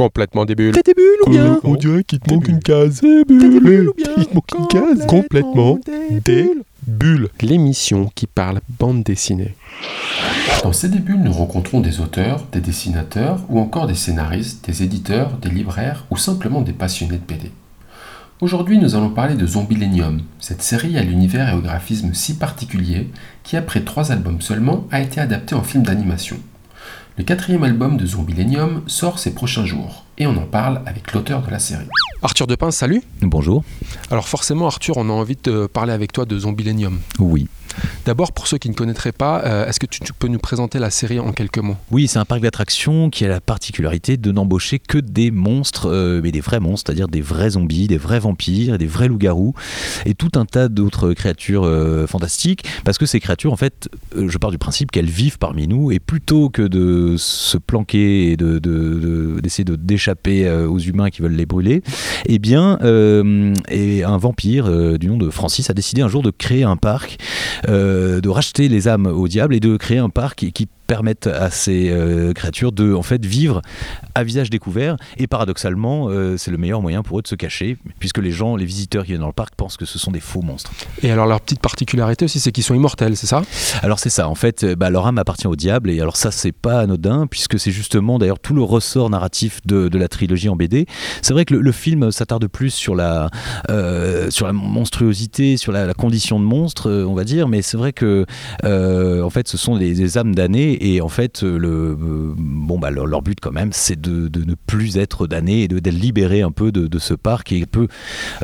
Complètement des bulles. T'as des bulles ou bien On dirait qu'il te manque une case. Bulles ou bien Il te manque une case. Complètement des des bulles. bulles. L'émission qui parle bande dessinée. Dans ces débuts, nous rencontrons des auteurs, des dessinateurs ou encore des scénaristes, des éditeurs, des libraires ou simplement des passionnés de BD. Aujourd'hui, nous allons parler de Zombilenium, cette série à l'univers et au graphisme si particulier qui, après trois albums seulement, a été adapté en film d'animation. Le quatrième album de Zombilenium sort ces prochains jours et on en parle avec l'auteur de la série. Arthur Depin, salut. Bonjour. Alors forcément, Arthur, on a envie de parler avec toi de Zombilenium. Oui. D'abord, pour ceux qui ne connaîtraient pas, euh, est-ce que tu, tu peux nous présenter la série en quelques mots? Oui, c'est un parc d'attractions qui a la particularité de n'embaucher que des monstres, euh, mais des vrais monstres, c'est-à-dire des vrais zombies, des vrais vampires, des vrais loups-garous et tout un tas d'autres créatures euh, fantastiques. Parce que ces créatures, en fait, je pars du principe qu'elles vivent parmi nous et plutôt que de se planquer et de, de- de- d'essayer de, d'échapper aux humains qui veulent les brûler, eh bien, euh, un vampire euh, du nom de Francis a décidé un jour de créer un parc euh, de racheter les âmes au diable et de créer un parc qui, qui permette à ces euh, créatures de en fait vivre à visage découvert. Et paradoxalement euh, c'est le meilleur moyen pour eux de se cacher puisque les gens les visiteurs qui viennent dans le parc pensent que ce sont des faux monstres. Et alors, leur petite particularité aussi, c'est qu'ils sont immortels, c'est ça? Alors c'est ça. En fait euh, bah, leur âme appartient au diable. Et alors ça c'est pas anodin puisque c'est justement d'ailleurs tout le ressort narratif de, de la trilogie en BD c'est vrai que le, le film s'attarde plus sur la euh, sur la monstruosité sur la, la condition de monstre on va dire. Mais c'est vrai que euh, en fait ce sont des, des âmes damnées et en fait euh, le euh, bon bah leur, leur but quand même c'est de, de ne plus être damnés et d'être libérés un peu de, de ce parc et peu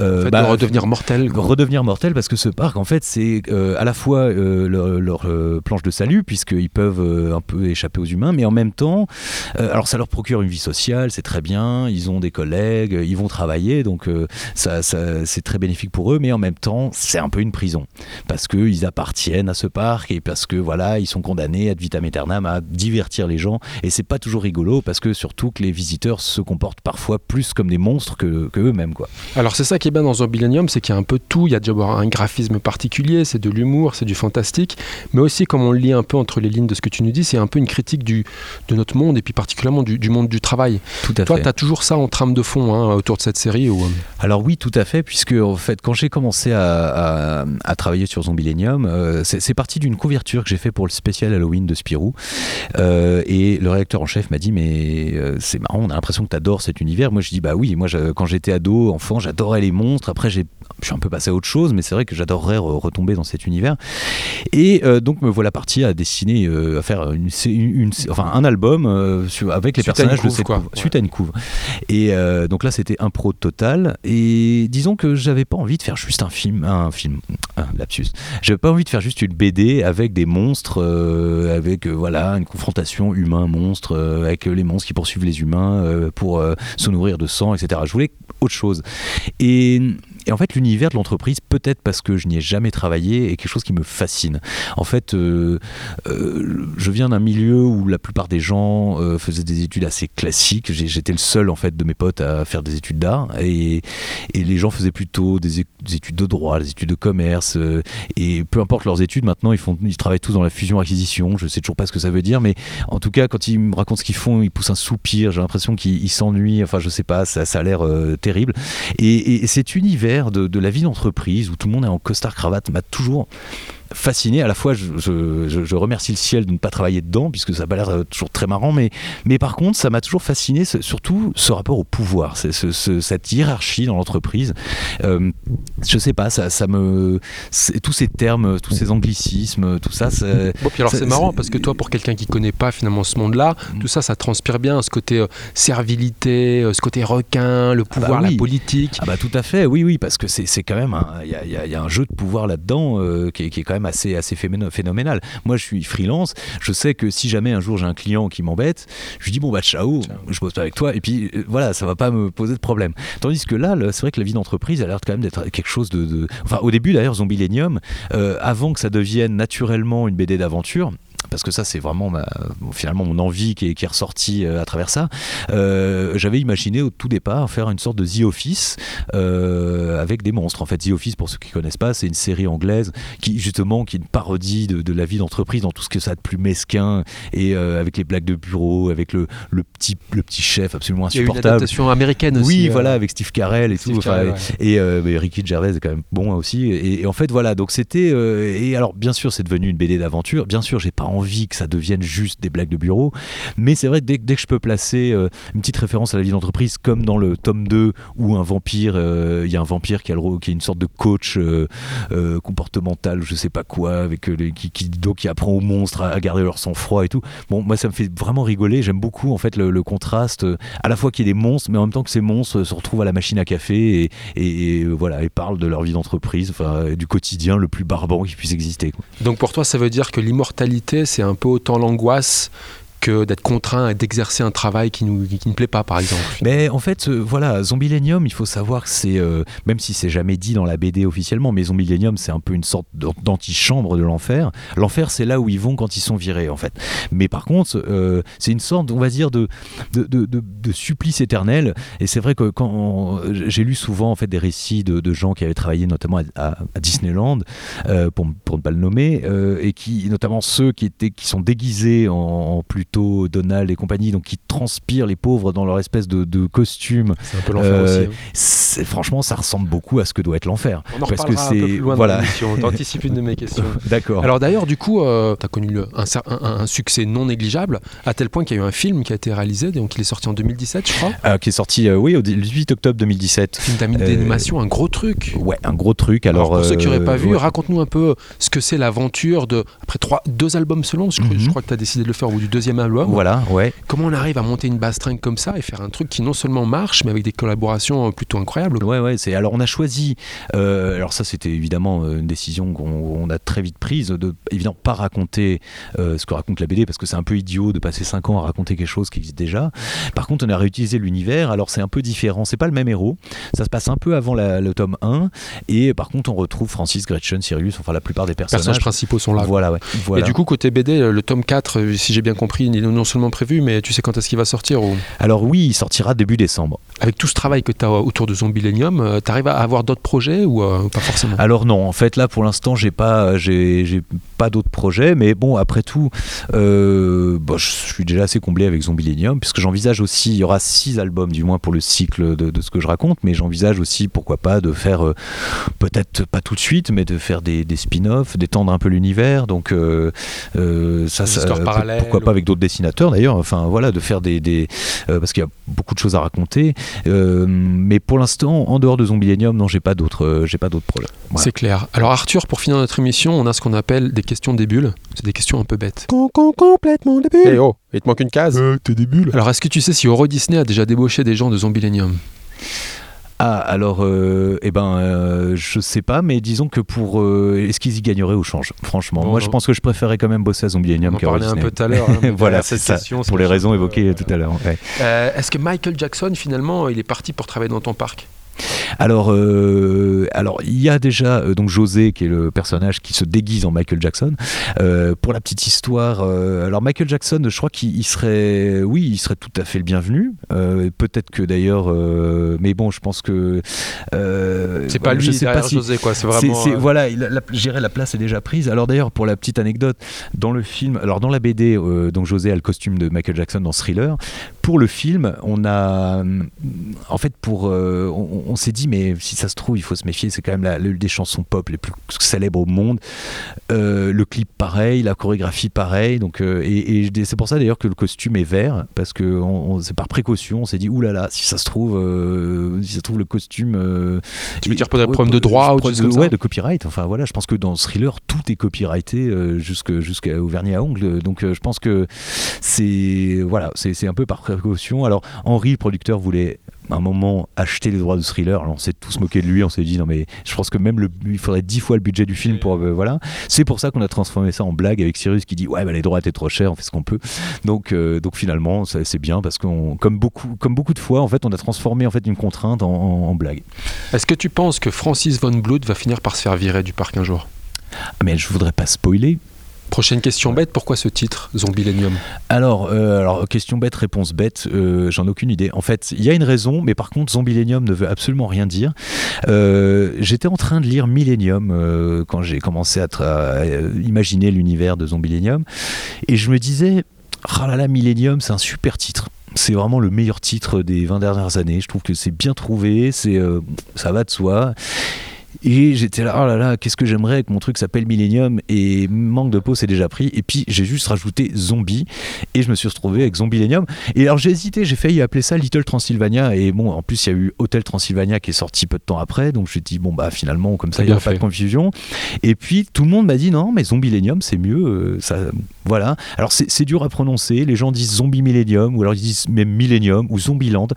euh, En fait, bah, de redevenir mortels. quoi. redevenir mortel parce que ce parc en fait c'est euh, à la fois leur, leur, planche de salut puisqu'ils peuvent un peu échapper aux humains mais en même temps alors ça leur procure une vie sociale c'est très bien ils ont des collègues ils vont travailler donc ça, ça- c'est très bénéfique pour eux mais en même temps c'est un peu une prison parce qu'ils appartiennent à ce parc et parce que voilà ils sont condamnés ad vitam aeternam à divertir les gens et c'est pas toujours rigolo parce que surtout que les visiteurs se comportent parfois plus comme des monstres que, que eux-mêmes quoi Alors c'est ça qui est bien dans Zombilenium, c'est qu'il y a un peu tout. Il y a déjà un graphisme particulier, c'est de l'humour, c'est du fantastique, mais aussi comme on le lit un peu entre les lignes de ce que tu nous dis, c'est un peu une critique du, de notre monde et puis particulièrement du, du monde du travail. tout à Toi, fait tu as toujours ça en trame de fond hein, autour de cette série. Où, euh, Alors oui, tout à fait, puisque en fait, quand j'ai commencé à, à- à travailler sur Zombilenium, euh, c'est parti d'une couverture que j'ai fait pour le spécial Halloween de Spirou, Euh, et le rédacteur en chef m'a dit mais euh, c'est marrant, on a l'impression que tu adores cet univers. Moi je dis bah oui, moi quand j'étais ado, enfant, j'adorais les monstres. Après j'ai je suis un peu passé à autre chose, mais c'est vrai que j'adorerais re- retomber dans cet univers. Et euh, donc me voilà parti à dessiner, euh, à faire une, sé- une- une- enfin un album euh, sur- avec les Suite personnages de cette quoi. couve. suite à une couve. Et donc là, c'était impro total. Et disons que j'avais pas envie de faire juste un film, un film, un lapsus. J'avais pas envie de faire juste une BD avec des monstres, avec voilà une confrontation humain-monstre, avec les monstres qui poursuivent les humains pour se nourrir de sang, etc. Je voulais autre chose. Et et en fait, l'univers de l'entreprise, peut-être parce que je n'y ai jamais travaillé, est quelque chose qui me fascine. En fait, euh, euh, je viens d'un milieu où la plupart des gens euh, faisaient des études assez classiques. J'étais le seul en fait de mes potes à faire des études d'art et, les gens faisaient plutôt des, études de droit, des études de commerce et peu importe leurs études. Maintenant, ils font, ils travaillent tous dans la fusion-acquisition. Je sais toujours pas ce que ça veut dire, mais en tout cas, quand ils me racontent ce qu'ils font, ils poussent un soupir. J'ai l'impression qu'ils ils s'ennuient. Enfin, je sais pas, ça, a l'air terrible. Et, et cet univers de, de la vie d'entreprise où tout le monde est en costard cravate m'a toujours fasciné. À la fois, je, je- je- remercie le ciel de ne pas travailler dedans, puisque ça n'a pas l'air euh, toujours très marrant, mais, mais par contre, ça m'a toujours fasciné, ce- surtout ce rapport au pouvoir, c'est ce- ce- cette hiérarchie dans l'entreprise. Euh, je sais pas, ça, ça me. Tous ces termes, tous ces anglicismes, tout ça, ça- Bon, puis alors c'est marrant parce que toi, pour quelqu'un qui connaît pas finalement ce monde-là, Mm. tout ça, ça transpire bien, ce côté euh, servilité, euh, ce côté requin, le pouvoir, oui. la politique. Ah bah tout à fait, oui, oui, parce que c'est quand même, il y a, y a- y a un jeu de pouvoir là-dedans qui, qui est quand même assez, assez phénoménal-. Moi, je suis freelance, je sais que si jamais un jour j'ai un client qui m'embête, je lui dis bon bah ciao, je bosse pas avec toi, et puis euh, voilà, ça va pas me poser de problème. Tandis que là, c'est vrai que la vie d'entreprise a l'air quand même d'être quelque chose de, de- Enfin, au début d'ailleurs, Zombilenium, euh, avant que ça devienne naturellement une BD d'aventure, parce que ça c'est vraiment ma, finalement mon envie qui est, qui est ressortie à travers ça. J'avais imaginé au tout départ faire une sorte de The Office avec des monstres. En fait, The Office, pour ceux qui connaissent pas, c'est une série anglaise qui justement qui est une parodie de, de la vie d'entreprise dans tout ce que ça a de plus mesquin et avec les blagues de bureau, avec le, le petit le petit chef absolument insupportable. Il y a une adaptation américaine aussi. Oui, voilà, avec Steve Carell et tout. Et Ricky Gervais est quand même bon aussi. Et, en fait, voilà, donc c'était. et alors, bien sûr, c'est devenu une BD d'aventure. Bien sûr, j'ai pas envie que ça devienne juste des blagues de bureau. Mais c'est vrai que dès, que je peux placer une petite référence à la vie d'entreprise, comme dans le tome 2 où un vampire, il y a un vampire qui, a le, qui est une sorte de coach comportemental, je sais pas quoi, avec qui, donc, qui apprend aux monstres à, garder leur sang-froid et tout. Bon, moi, ça me fait vraiment rigoler. J'aime beaucoup, en fait, le, contraste, à la fois qu'il y ait des monstres, mais en même temps que ces monstres se retrouvent à la machine à café et, et, voilà, et parlent de leur vie d'entreprise, enfin, du quotidien le plus barbant qui puisse exister. Donc pour toi, ça veut dire que l'immortalité, c'est un peu autant l'angoisse d'être contraint d'exercer un travail qui, nous, qui, ne plaît pas, par exemple. Mais en fait, euh, voilà, Zombilenium, il faut savoir que c'est, euh, même si c'est jamais dit dans la BD officiellement, mais Zombilenium, c'est un peu une sorte d'antichambre de l'enfer. L'enfer, c'est là où ils vont quand ils sont virés, en fait. Mais par contre, euh, c'est une sorte, on va dire, de, de, de, de supplice éternel. Et c'est vrai que quand j'ai lu souvent en fait des récits de, gens qui avaient travaillé notamment à, Disneyland, pour, pour, ne pas le nommer, et qui, notamment ceux qui étaient, qui sont déguisés en, en plus Donald et compagnie, donc qui transpirent les pauvres dans leur espèce de, costume. C'est un peu l'enfer aussi. Hein. Euh, franchement, ça ressemble beaucoup à ce que doit être l'enfer. On en parce que c'est voilà. T'anticipes une de mes questions. D'accord. Alors d'ailleurs, du coup, euh, tu as connu un, un, succès non négligeable à tel point qu'il y a eu un film qui a été réalisé, donc il est sorti en 2017, je crois. Euh, qui est sorti, oui, au 18 octobre 2017. Film d'animation, un gros truc. Ouais, un gros truc. Alors, pour ceux qui n'auraient pas vu, raconte-nous un peu ce que c'est l'aventure de après trois, deux albums selon. Je, je mhm. crois que tu as décidé de le faire au bout du deuxième voilà, ouais. Comment on arrive à monter une basse string comme ça et faire un truc qui non seulement marche, mais avec des collaborations plutôt incroyables? Ouais, ouais. C'est alors on a choisi. Euh, alors ça, c'était évidemment euh, une décision qu'on a très vite prise de évidemment pas raconter euh, ce que raconte la BD parce que c'est un peu idiot de passer 5 ans à raconter quelque chose qui existe déjà. Par contre, on a réutilisé l'univers. Alors c'est un peu différent. C'est pas le même héros. Ça se passe un peu avant le tome 1 et par contre on retrouve Francis, Gretchen, Sirius. Enfin la plupart des personnages. personnages principaux sont là. Voilà, ouais. Et du coup côté BD, le tome 4, si j'ai bien compris, il est non seulement prévu, mais tu sais quand est-ce qu'il va sortir ou... Alors oui, il sortira début décembre. Avec tout ce travail que tu as autour de Zombilenium, euh, tu arrives à avoir d'autres projets ou euh, pas forcément? Alors non, en fait là pour l'instant j'ai pas, j'ai, pas d'autres projets, mais bon après tout, euh, bon, je suis déjà assez comblé avec Zombilenium puisque j'envisage aussi, il y aura six albums du moins pour le cycle de, ce que je raconte, mais j'envisage aussi pourquoi pas de faire peut-être pas tout de suite, mais de faire des, spin-offs, d'étendre un peu l'univers, donc ça, ça pourquoi pas avec d'autres dessinateurs d'ailleurs, enfin voilà, de faire des, des parce qu'il y a beaucoup de choses à raconter. Euh, mais pour l'instant, en dehors de Zombielenium, non, j'ai pas d'autres, euh, j'ai pas d'autres problèmes. C'est clair. Alors Arthur, pour finir notre émission, on a ce qu'on appelle des questions des bulles. C'est des questions un peu bêtes. complètement des bulles. Eh oh, il te manque une case. Euh, t'es des bulles. Alors est-ce que tu sais si Euro Disney a déjà débauché des gens de Zombielenium ah, alors, euh, eh ben, euh, je sais pas, mais disons que pour. Euh, est-ce qu'ils y gagneraient au change Franchement, moi je pense que je préférais quand même bosser à Zombielenium qu'à On parlait un peu tout à l'heure. Hein, voilà, c'est ça. Pour les raisons évoquées tout à l'heure. Est-ce que Michael Jackson, finalement, il est parti pour travailler dans ton parc? Alors, euh, alors il y a déjà euh, donc José qui est le personnage qui se déguise en Michael Jackson. Euh, pour la petite histoire, alors Michael Jackson, je crois qu'il serait, oui, il serait tout à fait le bienvenu. Peut-être que d'ailleurs, mais bon, je pense que c'est pas lui, je sais pas si, José quoi. C'est vraiment. voilà, la, j'irais la place est déjà prise. Alors d'ailleurs, pour la petite anecdote, dans le film, alors dans la BD, donc José a le costume de Michael Jackson dans Thriller. Pour le film, on a, en fait, pour, on s'est dit, mais si ça se trouve, il faut se méfier, c'est quand même l'une des chansons pop les plus célèbres au monde. Euh, le clip pareil, la chorégraphie pareil. Donc, euh, et, c'est pour ça d'ailleurs que le costume est vert, parce que c'est par précaution, on s'est dit, oulala, si ça se trouve, euh, si ça se trouve le costume. tu veux dire pour des problèmes de droit ou de, ouais, de copyright. Enfin voilà, je pense que dans Thriller, tout est copyrighté jusqu'au vernis à ongles. Donc je pense que c'est voilà, c'est un peu par précaution. Alors Henri, le producteur, voulait un moment acheter les droits de thriller. Alors on s'est tous moqué de lui, on s'est dit non mais je pense que même le, il faudrait dix fois le budget du film pour euh, voilà. C'est pour ça qu'on a transformé ça en blague avec Cyrus qui dit ouais bah, les droits étaient trop chers, on fait ce qu'on peut. Donc euh, donc finalement c'est bien parce qu'on comme beaucoup comme beaucoup de fois en fait on a transformé en fait une contrainte en, blague. Est-ce que tu penses que Francis von Blood va finir par se faire virer du parc un jour? Ah, Mais je voudrais pas spoiler Prochaine question bête, pourquoi ce titre, Zombilenium alors, euh, alors, question bête, réponse bête, euh, j'en ai aucune idée. En fait, il y a une raison, mais par contre, Zombilenium ne veut absolument rien dire. Euh, J'étais en train de lire Millennium quand j'ai commencé à, imaginer l'univers de Zombilenium, et je me disais, ah là là, Millennium, c'est un super titre. C'est vraiment le meilleur titre des 20 dernières années. Je trouve que c'est bien trouvé, c'est, euh, ça va de soi. Et j'étais là, oh là là, qu'est-ce que j'aimerais que mon truc s'appelle Millennium et manque de peau, c'est déjà pris. Et puis j'ai juste rajouté zombie et je me suis retrouvé avec Zombilenium. Et alors j'ai hésité, j'ai failli appeler ça Little Transylvania. Et bon, en plus il y a eu Hotel Transylvania qui est sorti peu de temps après. Donc suis dit, bon bah finalement, comme ça il n'y a pas de confusion. Et puis tout le monde m'a dit, non, mais Zombilenium c'est mieux. euh, ça, voilà. Alors c'est dur à prononcer. Les gens disent Zombie Millennium ou alors ils disent même Millennium ou Zombieland.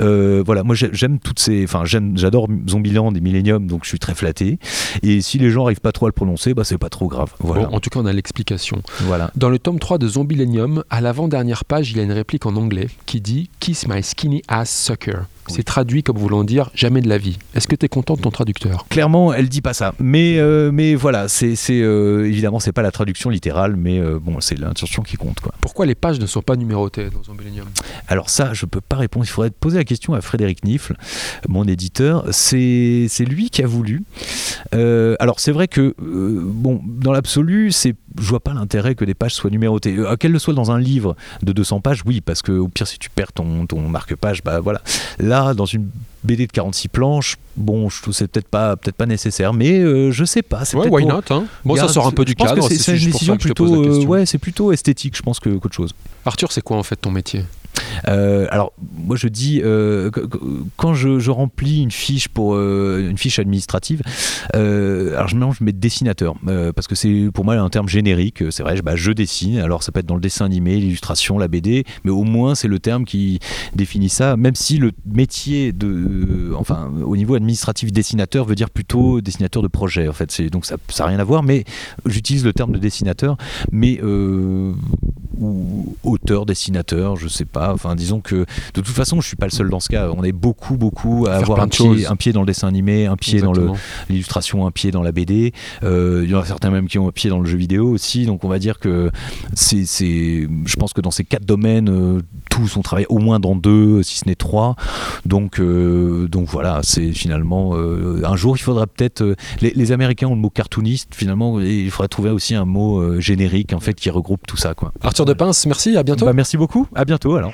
Euh, voilà, moi j'ai- j'aime toutes ces. Enfin, j'adore Zombieland et Millennium, donc je suis très flatté. Et si les gens arrivent pas trop à le prononcer, bah c'est pas trop grave. Voilà. Bon, en tout cas, on a l'explication. voilà. Dans le tome 3 de Zombilenium, à l'avant-dernière page, il y a une réplique en anglais qui dit Kiss my skinny ass sucker. C'est traduit comme voulant dire jamais de la vie. Est-ce que tu es content de ton traducteur? Clairement, elle dit pas ça. Mais, euh, mais voilà, c'est, euh, évidemment c'est pas la traduction littérale, mais euh, bon, c'est l'intention qui compte quoi. Pourquoi les pages ne sont pas numérotées dans Zombilenium Alors ça, je peux pas répondre. Il faudrait poser la question à Frédéric Nifle, mon éditeur. C'est, c'est lui qui a voulu. Euh, alors c'est vrai que bon, dans l'absolu, c'est, je vois pas l'intérêt que des pages soient numérotées. Euh, Qu'elles le soient dans un livre de 200 pages, oui, parce que au pire si tu perds ton, ton marque-page, bah voilà. Là, dans une BD de 46 planches, bon, je trouve c'est peut-être pas, peut-être pas nécessaire, mais euh, je sais pas. Ouais, why not hein? Bon, ça sort un peu du cadre. C'est, c'est une décision plutôt, euh, ouais, c'est plutôt esthétique, je pense que qu'autre chose. Arthur, c'est quoi en fait ton métier? Euh, alors, moi je dis, euh, qu- qu- quand je, remplis une fiche pour euh, une fiche administrative, alors je mélange, je mets dessinateur, parce que c'est pour moi un terme générique. C'est vrai, je, bah, je dessine. Alors ça peut être dans le dessin animé, l'illustration, la BD, mais au moins c'est le terme qui définit ça. Même si le métier de, enfin, au niveau administratif, dessinateur veut dire plutôt dessinateur de projet. En fait, donc ça, n'a rien à voir, mais j'utilise le terme de dessinateur, mais ou auteur, dessinateur, je sais pas. Enfin, disons que de toute façon, je suis pas le seul dans ce cas. On est beaucoup, beaucoup à Faire avoir un pied, choses. un pied dans le dessin animé, un pied dans Exactement. l'illustration, un pied dans la BD. Euh, Il y en a certains même qui ont un pied dans le jeu vidéo aussi. Donc, on va dire que c'est, je pense que dans ces quatre domaines, euh, tous on travaille au moins dans deux, si ce n'est trois. Donc, euh, donc voilà, c'est finalement un jour il faudra peut-être. les, les Américains ont le mot cartooniste. Finalement, il faudrait trouver aussi un mot générique en fait qui regroupe tout ça, quoi. Arthur de Pince, merci, à bientôt. Bah, merci beaucoup. À bientôt alors.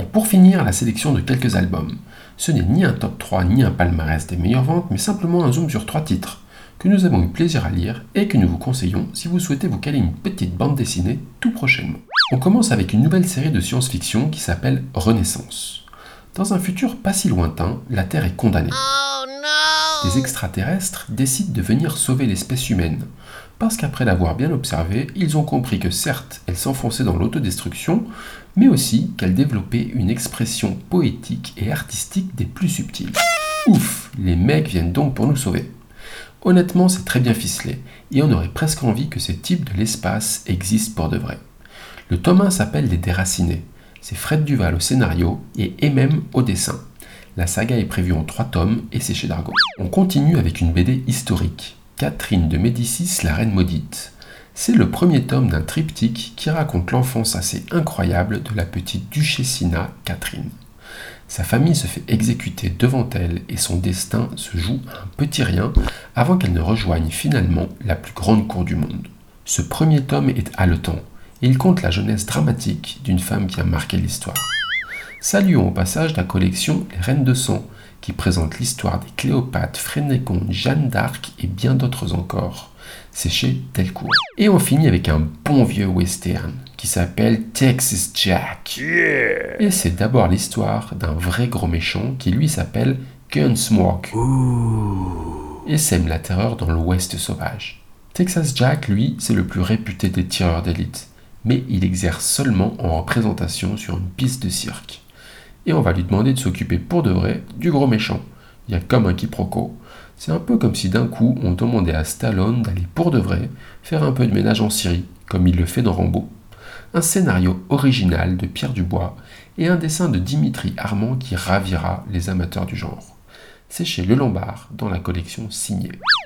Et pour finir, la sélection de quelques albums. Ce n'est ni un top 3 ni un palmarès des meilleures ventes, mais simplement un zoom sur trois titres que nous avons eu plaisir à lire et que nous vous conseillons si vous souhaitez vous caler une petite bande dessinée tout prochainement. On commence avec une nouvelle série de science-fiction qui s'appelle Renaissance. Dans un futur pas si lointain, la Terre est condamnée. Des extraterrestres décident de venir sauver l'espèce humaine, parce qu'après l'avoir bien observée, ils ont compris que certes, elle s'enfonçait dans l'autodestruction, mais aussi qu'elle développait une expression poétique et artistique des plus subtiles. Ouf, les mecs viennent donc pour nous sauver. Honnêtement, c'est très bien ficelé, et on aurait presque envie que ces types de l'espace existent pour de vrai. Le tome 1 s'appelle Les Déracinés. C'est Fred Duval au scénario et MM au dessin. La saga est prévue en trois tomes et c'est chez Dargo. On continue avec une BD historique. Catherine de Médicis, la reine maudite. C'est le premier tome d'un triptyque qui raconte l'enfance assez incroyable de la petite duchessina Catherine. Sa famille se fait exécuter devant elle et son destin se joue à un petit rien avant qu'elle ne rejoigne finalement la plus grande cour du monde. Ce premier tome est haletant et il compte la jeunesse dramatique d'une femme qui a marqué l'histoire. Saluons au passage la collection Les Reines de Sang qui présente l'histoire des Cléopâtres, Frénégonde, Jeanne d'Arc et bien d'autres encore. C'est chez Delcourt. Et on finit avec un bon vieux western qui s'appelle Texas Jack. Et c'est d'abord l'histoire d'un vrai gros méchant qui lui s'appelle Gunsmoke. Et sème la terreur dans l'ouest sauvage. Texas Jack, lui, c'est le plus réputé des tireurs d'élite, mais il exerce seulement en représentation sur une piste de cirque. Et on va lui demander de s'occuper pour de vrai du gros méchant. Il y a comme un quiproquo. C'est un peu comme si d'un coup on demandait à Stallone d'aller pour de vrai faire un peu de ménage en Syrie, comme il le fait dans Rambo. Un scénario original de Pierre Dubois et un dessin de Dimitri Armand qui ravira les amateurs du genre. C'est chez Le Lombard dans la collection signée.